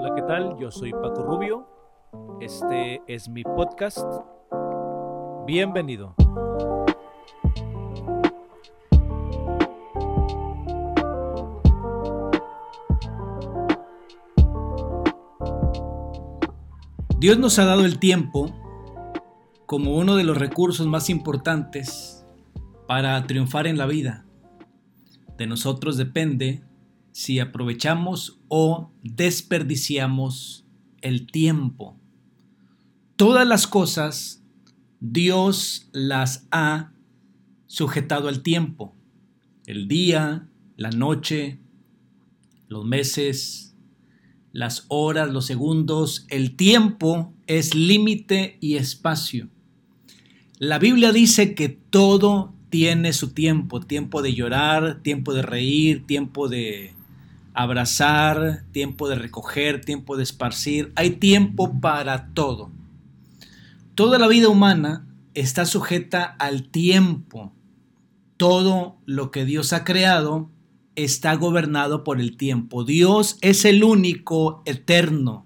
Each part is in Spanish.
Hola, ¿qué tal? Yo soy Paco Rubio. Este es mi podcast. Bienvenido. Dios nos ha dado el tiempo como uno de los recursos más importantes para triunfar en la vida. De nosotros depende si aprovechamos o desperdiciamos el tiempo. Todas las cosas Dios las ha sujetado al tiempo. El día, la noche, los meses, las horas, los segundos, el tiempo es límite y espacio. La Biblia dice que todo tiene su tiempo, tiempo de llorar, tiempo de reír, tiempo de abrazar, tiempo de recoger, tiempo de esparcir. Hay tiempo para todo. Toda la vida humana está sujeta al tiempo. Todo lo que Dios ha creado está gobernado por el tiempo. Dios es el único eterno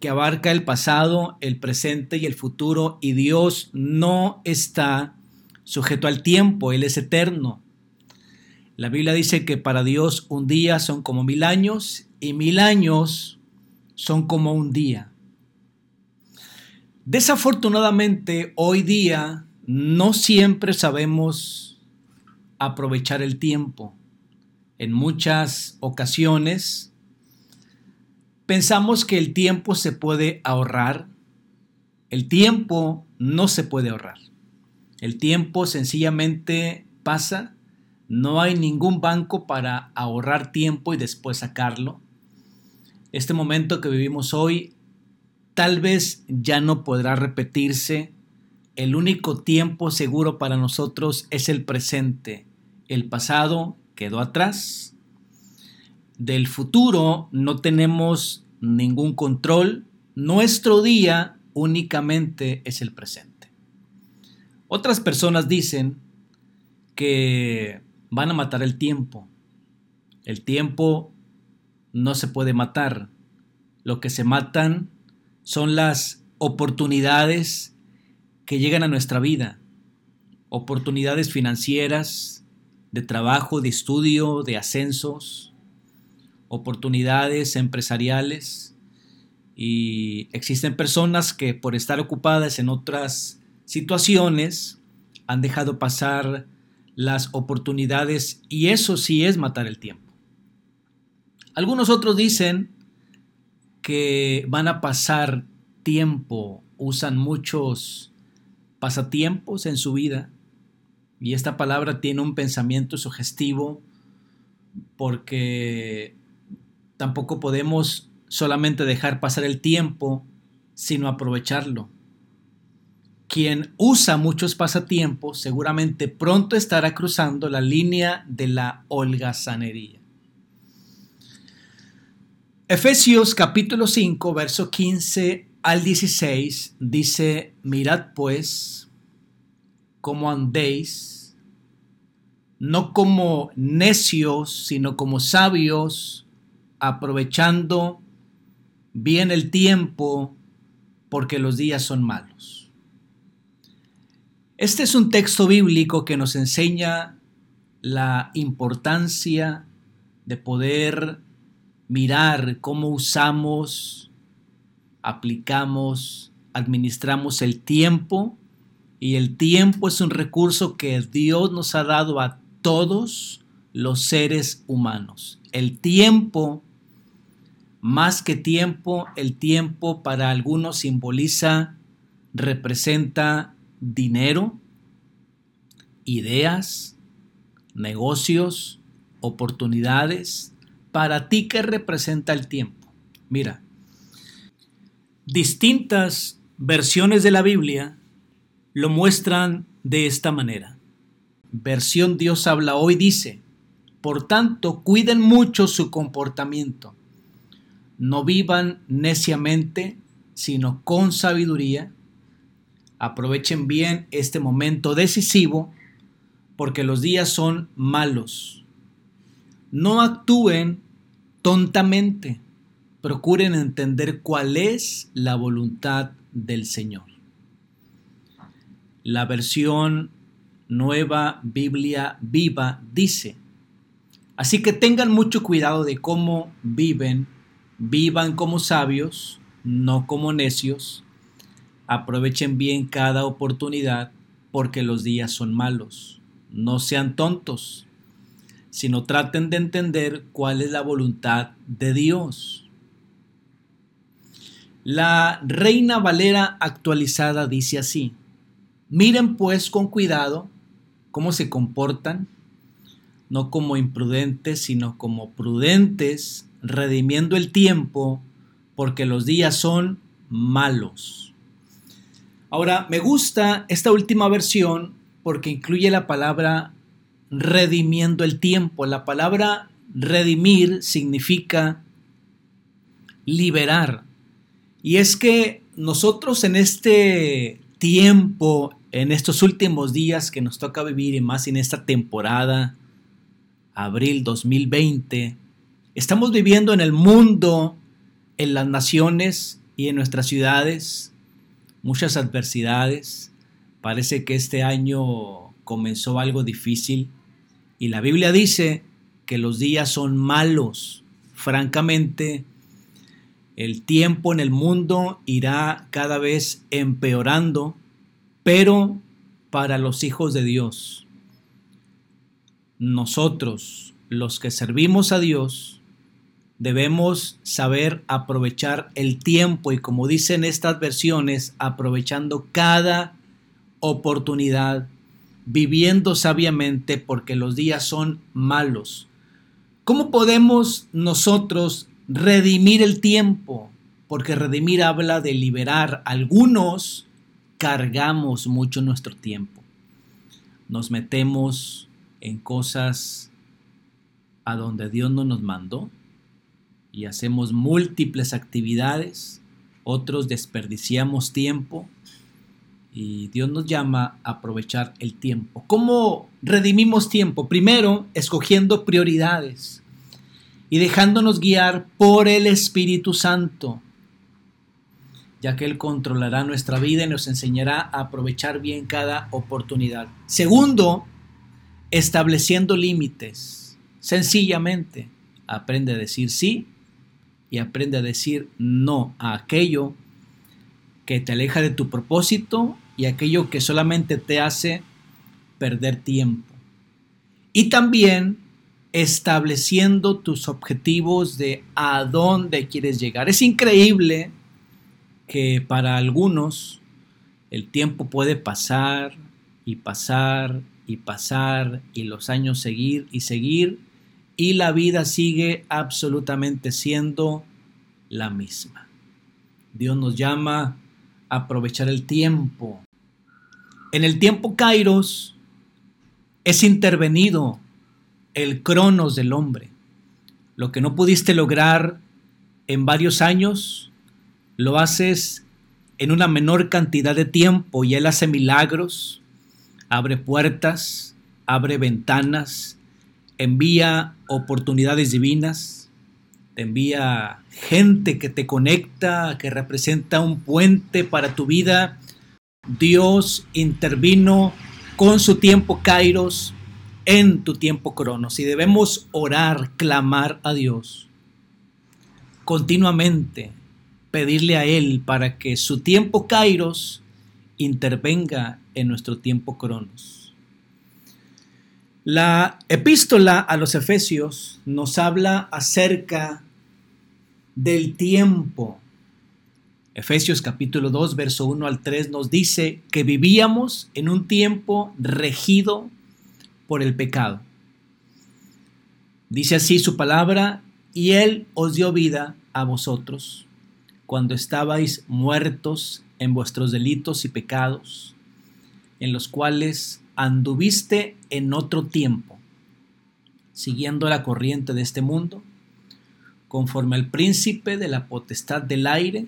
que abarca el pasado, el presente y el futuro y Dios no está sujeto al tiempo, Él es eterno. La Biblia dice que para Dios un día son como mil años y mil años son como un día. Desafortunadamente, hoy día no siempre sabemos aprovechar el tiempo. En muchas ocasiones pensamos que el tiempo se puede ahorrar. El tiempo no se puede ahorrar. El tiempo sencillamente pasa no hay ningún banco para ahorrar tiempo y después sacarlo. Este momento que vivimos hoy tal vez ya no podrá repetirse. El único tiempo seguro para nosotros es el presente. El pasado quedó atrás. Del futuro no tenemos ningún control. Nuestro día únicamente es el presente. Otras personas dicen que van a matar el tiempo. El tiempo no se puede matar. Lo que se matan son las oportunidades que llegan a nuestra vida. Oportunidades financieras, de trabajo, de estudio, de ascensos, oportunidades empresariales. Y existen personas que por estar ocupadas en otras situaciones han dejado pasar las oportunidades y eso sí es matar el tiempo. Algunos otros dicen que van a pasar tiempo, usan muchos pasatiempos en su vida y esta palabra tiene un pensamiento sugestivo porque tampoco podemos solamente dejar pasar el tiempo, sino aprovecharlo. Quien usa muchos pasatiempos seguramente pronto estará cruzando la línea de la holgazanería. Efesios capítulo 5, verso 15 al 16 dice, mirad pues cómo andéis, no como necios, sino como sabios, aprovechando bien el tiempo, porque los días son malos. Este es un texto bíblico que nos enseña la importancia de poder mirar cómo usamos, aplicamos, administramos el tiempo. Y el tiempo es un recurso que Dios nos ha dado a todos los seres humanos. El tiempo, más que tiempo, el tiempo para algunos simboliza, representa dinero, ideas, negocios, oportunidades. Para ti, ¿qué representa el tiempo? Mira, distintas versiones de la Biblia lo muestran de esta manera. Versión Dios habla hoy dice, por tanto, cuiden mucho su comportamiento. No vivan neciamente, sino con sabiduría, Aprovechen bien este momento decisivo porque los días son malos. No actúen tontamente. procuren entender cuál es la voluntad del Señor. La versión Nueva Biblia Viva dice, así que tengan mucho cuidado de cómo viven, vivan como sabios, no como necios, aprovechen bien cada oportunidad porque los días son malos. No sean tontos, sino traten de entender cuál es la voluntad de Dios. La Reina Valera actualizada dice así, miren pues con cuidado cómo se comportan, no como imprudentes, sino como prudentes, redimiendo el tiempo, porque los días son malos. Ahora, me gusta esta última versión porque incluye la palabra redimiendo el tiempo. La palabra redimir significa liberar. Y es que nosotros en este tiempo en estos últimos días que nos toca vivir y más en esta temporada, abril 2020, estamos viviendo en el mundo, en las naciones y en nuestras ciudades muchas adversidades. Parece que este año comenzó algo difícil y la Biblia dice que los días son malos. Francamente, el tiempo en el mundo irá cada vez empeorando pero para los hijos de Dios, nosotros, los que servimos a Dios, debemos saber aprovechar el tiempo y como dicen estas versiones, aprovechando cada oportunidad, viviendo sabiamente porque los días son malos. ¿Cómo podemos nosotros redimir el tiempo? Porque redimir habla de liberar algunos cargamos mucho nuestro tiempo. Nos metemos en cosas a donde Dios no nos mandó y hacemos múltiples actividades, otros desperdiciamos tiempo y Dios nos llama a aprovechar el tiempo. ¿Cómo redimimos tiempo? Primero, escogiendo prioridades y dejándonos guiar por el Espíritu Santo ya que Él controlará nuestra vida y nos enseñará a aprovechar bien cada oportunidad. Segundo, estableciendo límites. Sencillamente, aprende a decir sí y aprende a decir no a aquello que te aleja de tu propósito y aquello que solamente te hace perder tiempo. Y también estableciendo tus objetivos de a dónde quieres llegar. Es increíble que para algunos el tiempo puede pasar y pasar y pasar y los años seguir y seguir y la vida sigue absolutamente siendo la misma. Dios nos llama a aprovechar el tiempo. En el tiempo Kairos es intervenido el cronos del hombre. Lo que no pudiste lograr en varios años, lo haces en una menor cantidad de tiempo y Él hace milagros, abre puertas, abre ventanas, envía oportunidades divinas, te envía gente que te conecta, que representa un puente para tu vida. Dios intervino con su tiempo Kairos en tu tiempo Cronos y debemos orar, clamar a Dios continuamente pedirle a Él para que su tiempo Kairos intervenga en nuestro tiempo Cronos. La epístola a los Efesios nos habla acerca del tiempo. Efesios capítulo 2, verso 1 al 3 nos dice que vivíamos en un tiempo regido por el pecado. Dice así su palabra, y Él os dio vida a vosotros cuando estabais muertos en vuestros delitos y pecados, en los cuales anduviste en otro tiempo, siguiendo la corriente de este mundo, conforme al príncipe de la potestad del aire,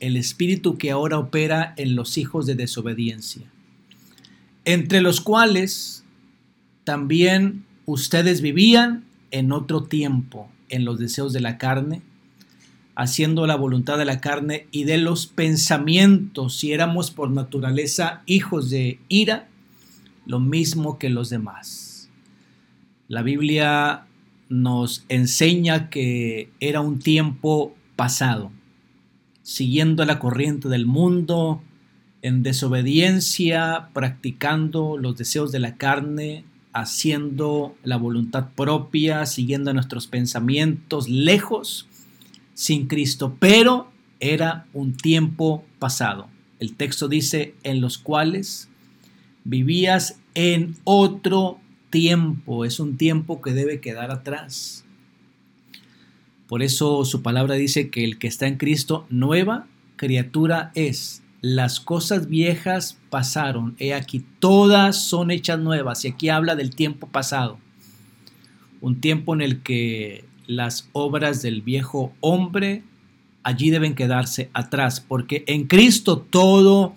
el espíritu que ahora opera en los hijos de desobediencia, entre los cuales también ustedes vivían en otro tiempo, en los deseos de la carne, haciendo la voluntad de la carne y de los pensamientos, si éramos por naturaleza hijos de ira, lo mismo que los demás. La Biblia nos enseña que era un tiempo pasado, siguiendo la corriente del mundo, en desobediencia, practicando los deseos de la carne, haciendo la voluntad propia, siguiendo nuestros pensamientos, lejos, sin Cristo, pero era un tiempo pasado. El texto dice, en los cuales vivías en otro tiempo, es un tiempo que debe quedar atrás. Por eso su palabra dice que el que está en Cristo, nueva criatura es. Las cosas viejas pasaron, he aquí, todas son hechas nuevas. Y aquí habla del tiempo pasado. Un tiempo en el que las obras del viejo hombre allí deben quedarse atrás, porque en Cristo todo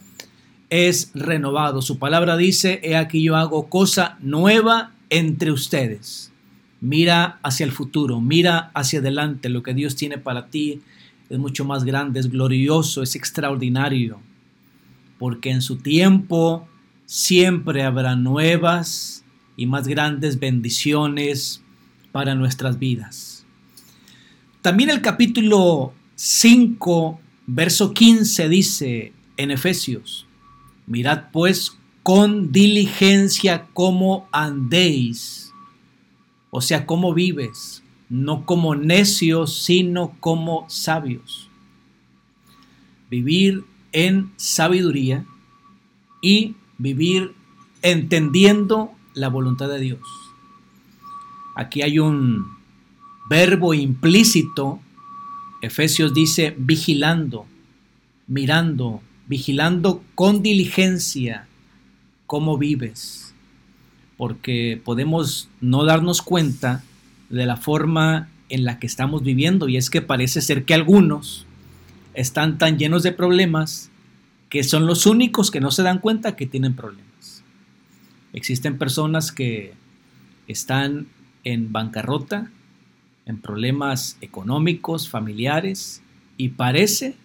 es renovado. Su palabra dice, he aquí yo hago cosa nueva entre ustedes. Mira hacia el futuro, mira hacia adelante. Lo que Dios tiene para ti es mucho más grande, es glorioso, es extraordinario. Porque en su tiempo siempre habrá nuevas y más grandes bendiciones para nuestras vidas. También el capítulo 5, verso 15 dice en Efesios, mirad pues con diligencia cómo andéis, o sea, cómo vives, no como necios, sino como sabios. Vivir en sabiduría y vivir entendiendo la voluntad de Dios. Aquí hay un verbo implícito. Efesios dice vigilando, mirando, vigilando con diligencia cómo vives, porque podemos no darnos cuenta de la forma en la que estamos viviendo y es que parece ser que algunos están tan llenos de problemas que son los únicos que no se dan cuenta que tienen problemas. Existen personas que están en bancarrota, en problemas económicos, familiares, y parece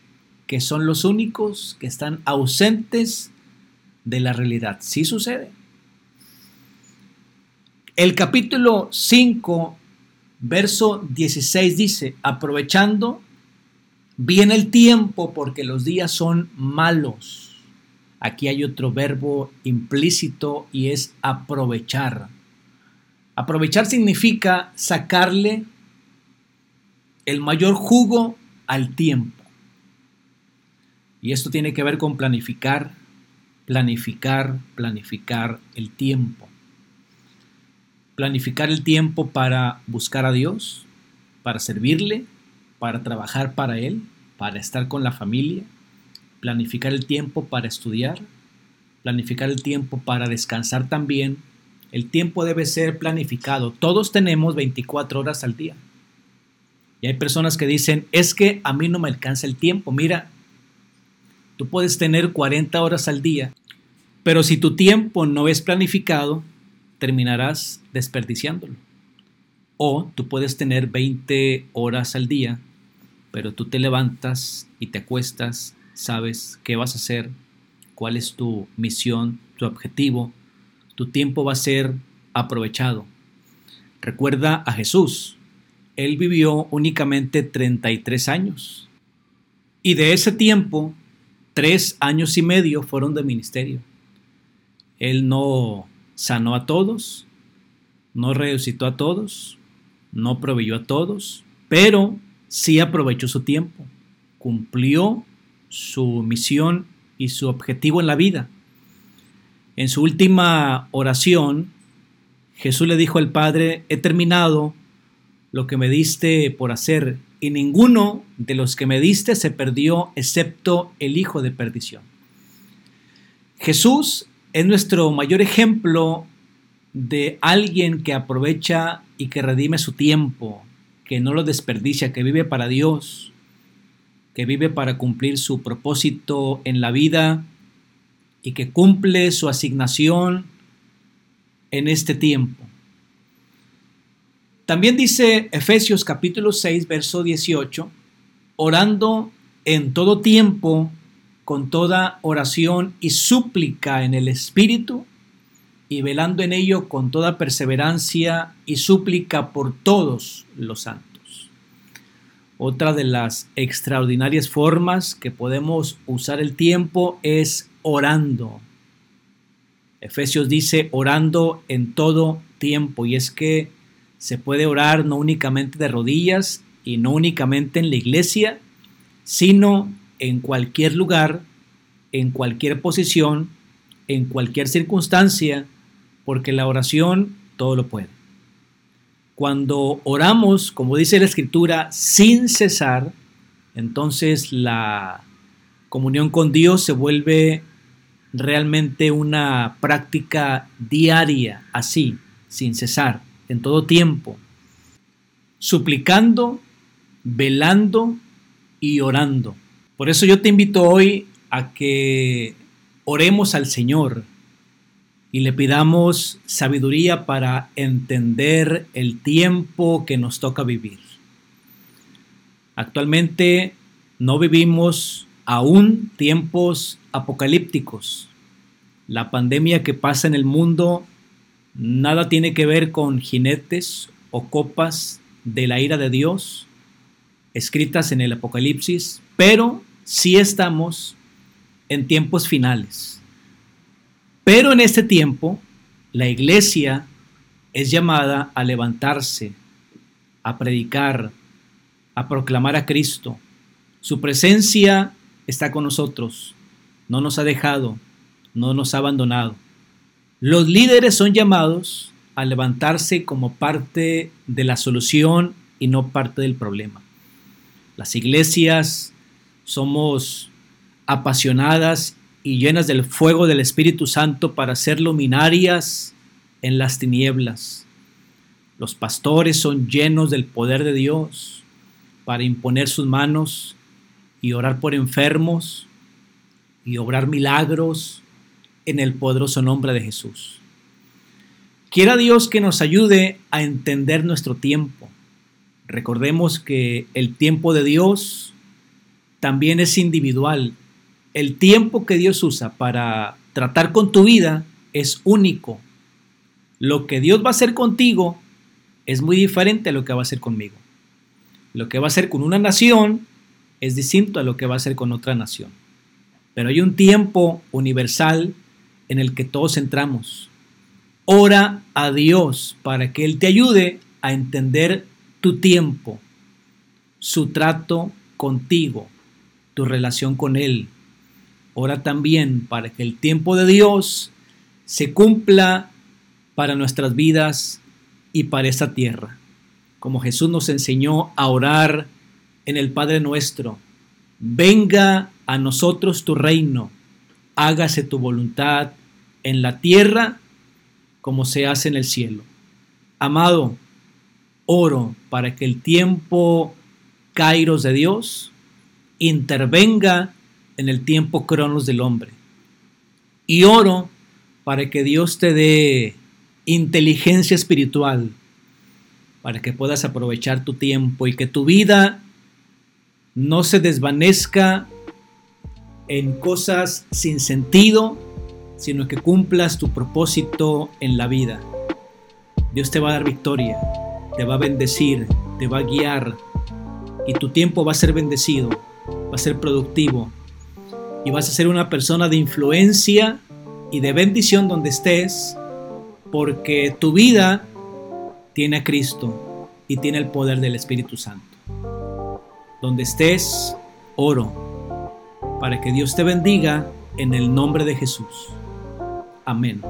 que son los únicos que están ausentes de la realidad. Sí sucede. El capítulo 5, verso 16 dice, aprovechando bien el tiempo porque los días son malos. Aquí hay otro verbo implícito y es aprovechar. Aprovechar significa sacarle el mayor jugo al tiempo. Y esto tiene que ver con planificar, planificar, planificar el tiempo. Planificar el tiempo para buscar a Dios, para servirle, para trabajar para Él, para estar con la familia. Planificar el tiempo para estudiar, planificar el tiempo para descansar también. El tiempo debe ser planificado. Todos tenemos 24 horas al día. Y hay personas que dicen, es que a mí no me alcanza el tiempo. Mira, tú puedes tener 40 horas al día, pero si tu tiempo no es planificado, terminarás desperdiciándolo. O tú puedes tener 20 horas al día, pero tú te levantas y te acuestas, sabes qué vas a hacer, cuál es tu misión, tu objetivo, tu tiempo va a ser aprovechado. Recuerda a Jesús, él vivió únicamente 33 años. Y de ese tiempo, tres años y medio fueron de ministerio. Él no sanó a todos, no resucitó a todos, no proveyó a todos, pero sí aprovechó su tiempo, cumplió su misión y su objetivo en la vida. En su última oración, Jesús le dijo al Padre, he terminado lo que me diste por hacer, y ninguno de los que me diste se perdió excepto el Hijo de perdición. Jesús es nuestro mayor ejemplo de alguien que aprovecha y que redime su tiempo, que no lo desperdicia, que vive para Dios, que vive para cumplir su propósito en la vida y que cumple su asignación en este tiempo. También dice Efesios capítulo 6, verso 18, orando en todo tiempo, con toda oración y súplica en el Espíritu, y velando en ello con toda perseverancia y súplica por todos los santos. Otra de las extraordinarias formas que podemos usar el tiempo es orando. Efesios dice orando en todo tiempo y es que se puede orar no únicamente de rodillas y no únicamente en la iglesia, sino en cualquier lugar, en cualquier posición, en cualquier circunstancia, porque la oración todo lo puede. Cuando oramos, como dice la escritura, sin cesar, entonces la comunión con Dios se vuelve realmente una práctica diaria, así, sin cesar, en todo tiempo, suplicando, velando y orando. Por eso yo te invito hoy a que oremos al Señor y le pidamos sabiduría para entender el tiempo que nos toca vivir. Actualmente no vivimos aún tiempos apocalípticos. La pandemia que pasa en el mundo nada tiene que ver con jinetes o copas de la ira de Dios escritas en el Apocalipsis, pero sí estamos en tiempos finales. Pero en este tiempo, la iglesia es llamada a levantarse, a predicar, a proclamar a Cristo. Su presencia está con nosotros, no nos ha dejado, no nos ha abandonado. Los líderes son llamados a levantarse como parte de la solución y no parte del problema. Las iglesias somos apasionadas y llenas del fuego del Espíritu Santo para ser luminarias en las tinieblas. Los pastores son llenos del poder de Dios para imponer sus manos y orar por enfermos y obrar milagros en el poderoso nombre de Jesús. Quiera Dios que nos ayude a entender nuestro tiempo. Recordemos que el tiempo de Dios también es individual. El tiempo que Dios usa para tratar con tu vida es único. Lo que Dios va a hacer contigo es muy diferente a lo que va a hacer conmigo. Lo que va a hacer con una nación es distinto a lo que va a hacer con otra nación. Pero hay un tiempo universal en el que todos entramos. Ora a Dios para que Él te ayude a entender tu tiempo, su trato contigo, tu relación con Él. Ora también para que el tiempo de Dios se cumpla para nuestras vidas y para esta tierra. Como Jesús nos enseñó a orar en el Padre nuestro. Venga a nosotros tu reino, hágase tu voluntad en la tierra como se hace en el cielo. Amado, oro para que el tiempo kairos de Dios intervenga en el tiempo cronos del hombre. Y oro para que Dios te dé inteligencia espiritual, para que puedas aprovechar tu tiempo y que tu vida no se desvanezca en cosas sin sentido, sino que cumplas tu propósito en la vida. Dios te va a dar victoria, te va a bendecir, te va a guiar y tu tiempo va a ser bendecido, va a ser productivo y vas a ser una persona de influencia y de bendición donde estés porque tu vida tiene a Cristo y tiene el poder del Espíritu Santo. Donde estés, oro para que Dios te bendiga en el nombre de Jesús. Amén.